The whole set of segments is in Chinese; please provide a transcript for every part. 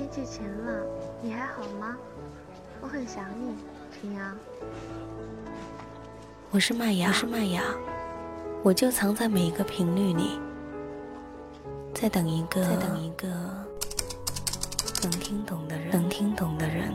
天气晴了，你还好吗？我很想你，平阳。我是麦芽，我是麦芽，我就藏在每一个频率里，在等一个，在等一个。能听懂的人，能听懂的人。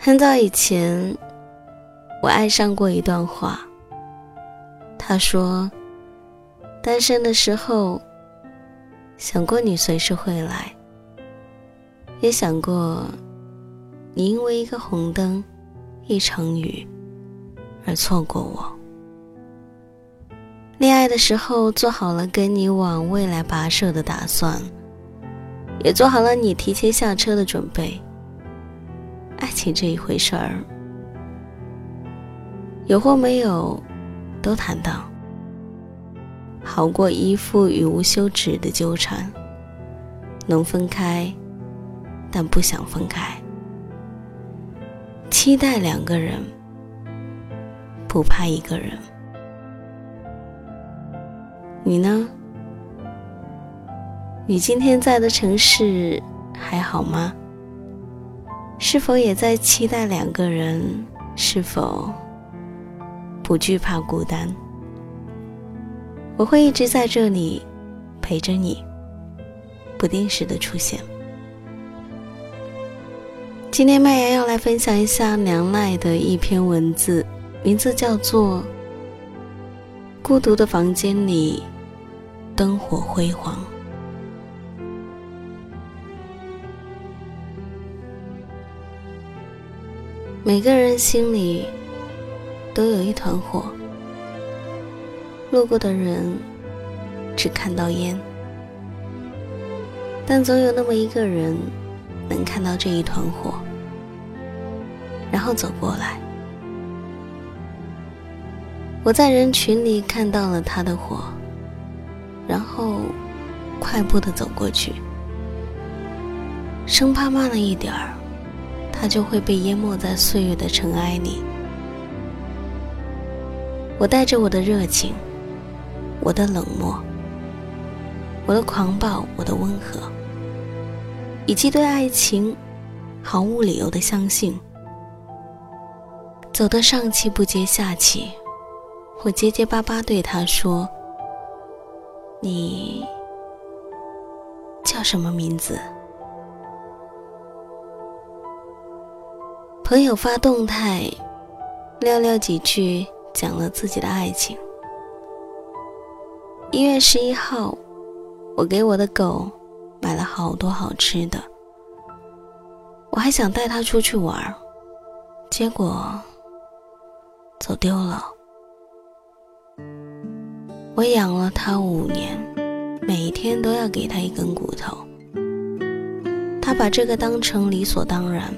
很早以前，我爱上过一段话。他说：“单身的时候，想过你随时会来，也想过你因为一个红灯、一场雨而错过我。恋爱的时候，做好了跟你往未来跋涉的打算，也做好了你提前下车的准备。爱情这一回事儿，有或没有。”都坦荡，好过一副与无休止的纠缠。能分开，但不想分开。期待两个人，不怕一个人。你呢？你今天在的城市还好吗？是否也在期待两个人？是否？不惧怕孤单，我会一直在这里陪着你，不定时的出现。今天麦芽要来分享一下梁赖的一篇文字，名字叫做《孤独的房间里，灯火辉煌》。每个人心里。都有一团火，路过的人只看到烟，但总有那么一个人能看到这一团火，然后走过来。我在人群里看到了他的火，然后快步的走过去，生怕慢了一点儿，他就会被淹没在岁月的尘埃里。我带着我的热情，我的冷漠，我的狂暴，我的温和，以及对爱情毫无理由的相信，走得上气不接下气。我结结巴巴对他说：“你叫什么名字？”朋友发动态，寥寥几句。讲了自己的爱情。一月十一号，我给我的狗买了好多好吃的，我还想带它出去玩，结果走丢了。我养了它五年，每天都要给它一根骨头。他把这个当成理所当然，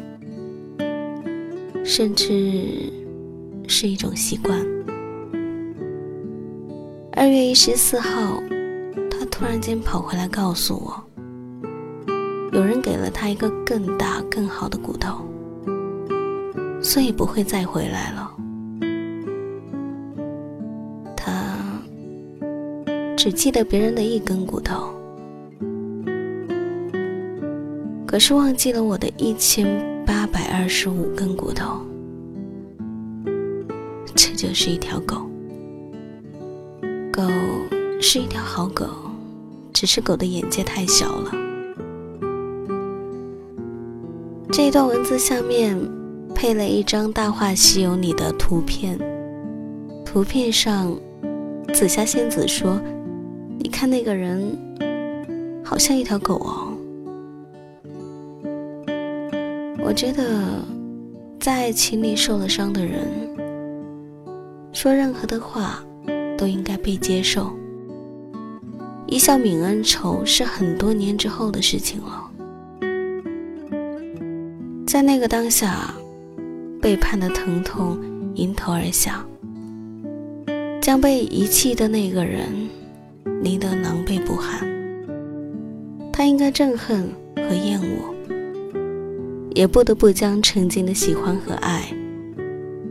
甚至是一种习惯。二月一十四号，他突然间跑回来告诉我，有人给了他一个更大、更好的骨头，所以不会再回来了。他只记得别人的一根骨头。可是忘记了我的一千八百二十五根骨头，这就是一条狗。狗是一条好狗，只是狗的眼界太小了。这一段文字下面配了一张《大话西游》里的图片，图片上紫霞仙子说：“你看那个人，好像一条狗哦。”我觉得，在爱情里受了伤的人，说任何的话都应该被接受。一笑泯恩仇是很多年之后的事情了。在那个当下，背叛的疼痛迎头而下，将被遗弃的那个人离得狼狈不堪。他应该憎恨和厌恶。也不得不将曾经的喜欢和爱，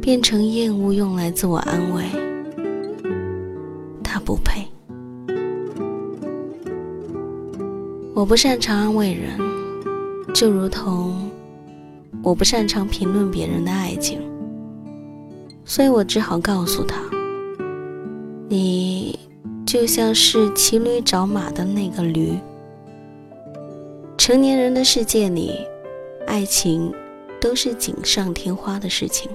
变成厌恶，用来自我安慰。他不配。我不擅长安慰人，就如同我不擅长评论别人的爱情，所以我只好告诉他：你就像是骑驴找马的那个驴。成年人的世界里。爱情都是锦上添花的事情，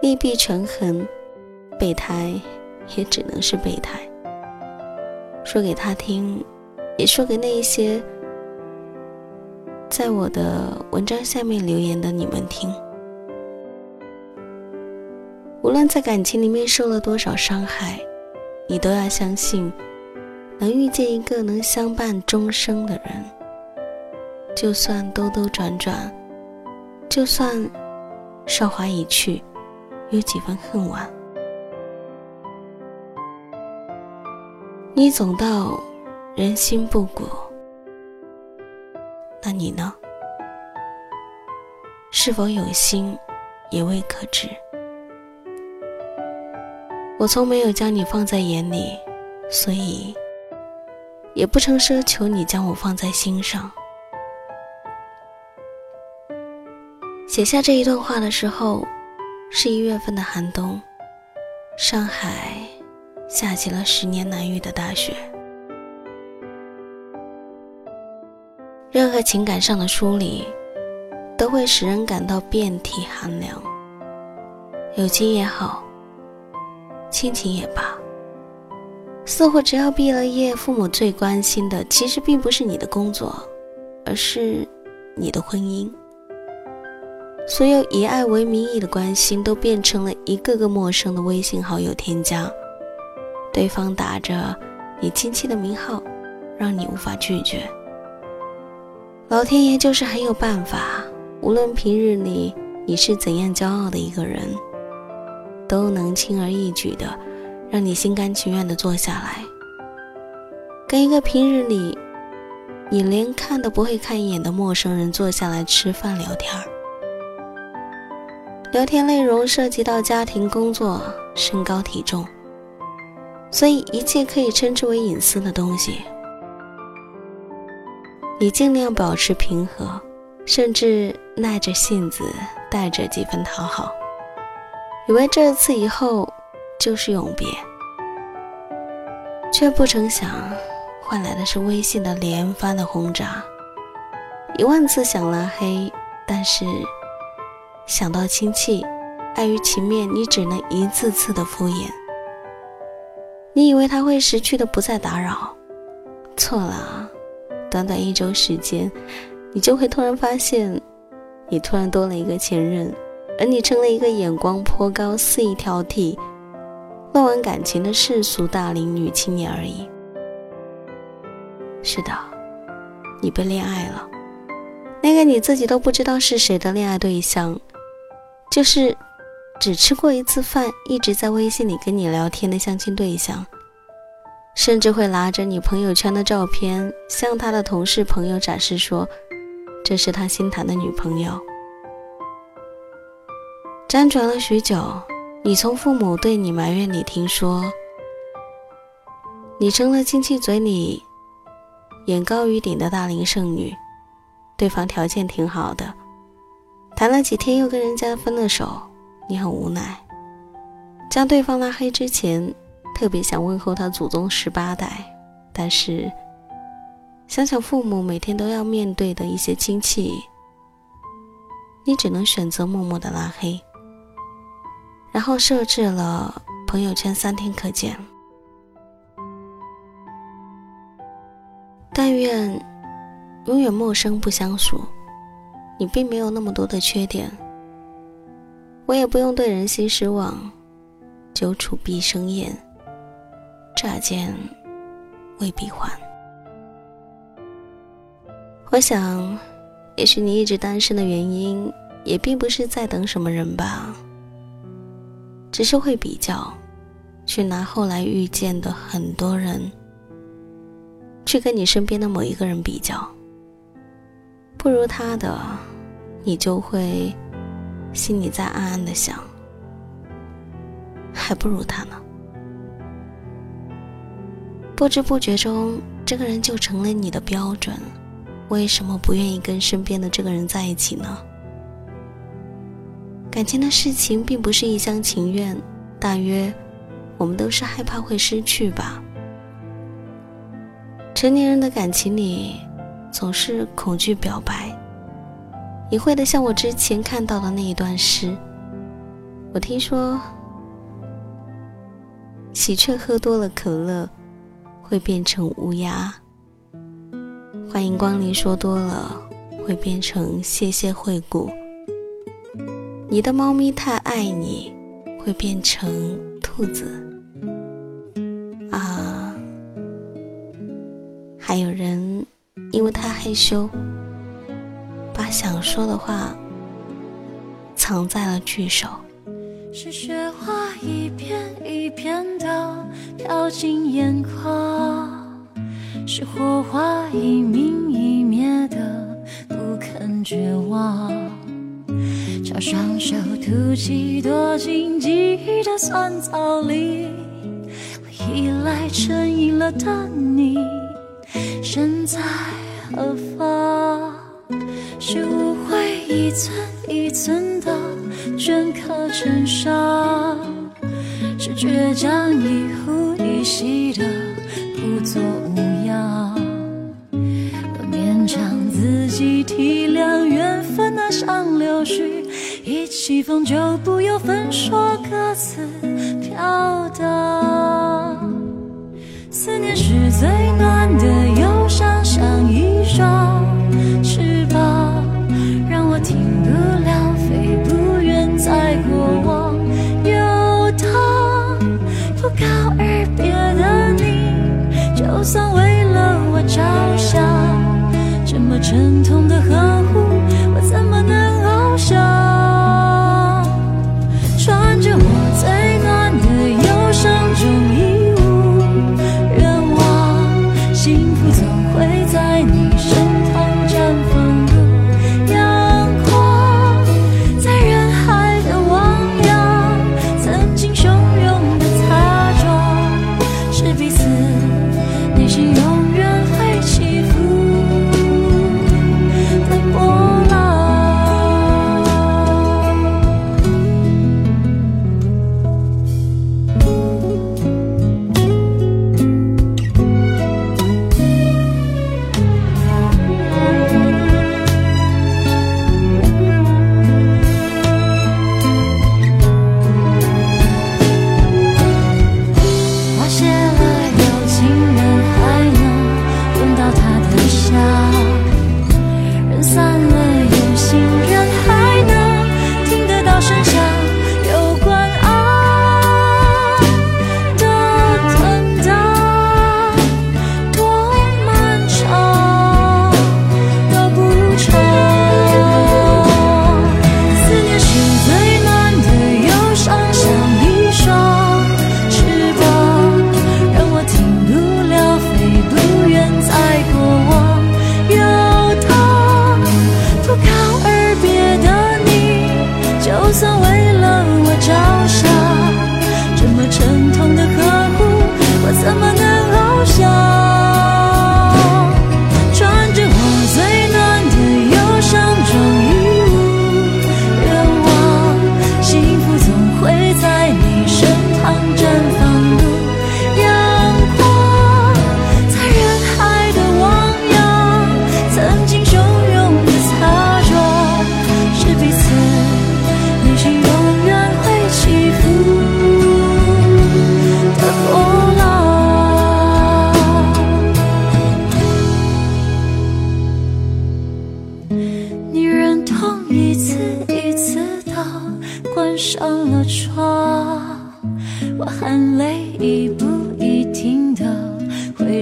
利弊权衡，备胎也只能是备胎。说给他听，也说给那一些在我的文章下面留言的你们听。无论在感情里面受了多少伤害，你都要相信，能遇见一个能相伴终生的人。就算兜兜转转，就算韶华已去，有几分恨晚，你总道人心不古。那你呢？是否有心，也未可知。我从没有将你放在眼里，所以也不曾奢求你将我放在心上。写下这一段话的时候，是一月份的寒冬，上海下起了十年难遇的大雪。任何情感上的疏离，都会使人感到遍体寒凉。友情也好，亲情也罢，似乎只要毕了业，父母最关心的其实并不是你的工作，而是你的婚姻。所有以爱为名义的关心，都变成了一个个陌生的微信好友添加，对方打着你亲戚的名号，让你无法拒绝。老天爷就是很有办法，无论平日里你是怎样骄傲的一个人，都能轻而易举的让你心甘情愿的坐下来，跟一个平日里你连看都不会看一眼的陌生人坐下来吃饭聊天儿。聊天内容涉及到家庭、工作、身高、体重，所以一切可以称之为隐私的东西，你尽量保持平和，甚至耐着性子带着几分讨好，以为这次以后就是永别，却不成想换来的是微信的连番的轰炸，一万次想拉黑，但是。想到亲戚，碍于情面，你只能一次次的敷衍。你以为他会识趣的不再打扰，错了。短短一周时间，你就会突然发现，你突然多了一个前任，而你成了一个眼光颇高、肆意挑剔、乱玩感情的世俗大龄女青年而已。是的，你被恋爱了，那个你自己都不知道是谁的恋爱对象，就是只吃过一次饭，一直在微信里跟你聊天的相亲对象，甚至会拿着你朋友圈的照片向他的同事朋友展示说，这是他新谈的女朋友。辗转了许久，你从父母对你埋怨里听说，你成了亲戚嘴里。眼高于顶的大龄剩女，对方条件挺好的，谈了几天又跟人家分了手，你很无奈。将对方拉黑之前，特别想问候他祖宗十八代，但是想想父母每天都要面对的一些亲戚，你只能选择默默的拉黑，然后设置了朋友圈三天可见。但愿永远陌生不相熟，你并没有那么多的缺点，我也不用对人心失望，久处必生厌，乍见未必还。我想，也许你一直单身的原因，也并不是在等什么人吧，只是会比较，去拿后来遇见的很多人。去跟你身边的某一个人比较，不如他的，你就会心里在暗暗的想，还不如他呢。不知不觉中，这个人就成了你的标准。为什么不愿意跟身边的这个人在一起呢？感情的事情并不是一厢情愿，大约我们都是害怕会失去吧。成年人的感情里，总是恐惧表白。你会的，像我之前看到的那一段诗。我听说，喜鹊喝多了可乐，会变成乌鸦；欢迎光临说多了，会变成谢谢惠顾；你的猫咪太爱你，会变成兔子。啊还有人因为太害羞，把想说的话藏在了句首。是雪花一片一片的飘进眼眶，是火花一明一灭的不肯绝望。朝双手吐气，躲进记忆的酸草里，我依赖成瘾了的你。身在何方？是误会一寸一寸的镌刻成伤，是倔强一呼一吸的不作无恙。多勉强自己体谅缘分那像柳絮，一起风就不由分说各自飘荡。思念是最暖的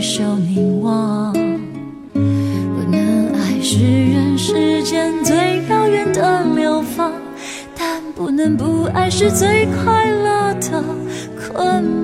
回首凝望。不能爱是人世间最遥远的流放，但不能不爱是最快乐的捆绑。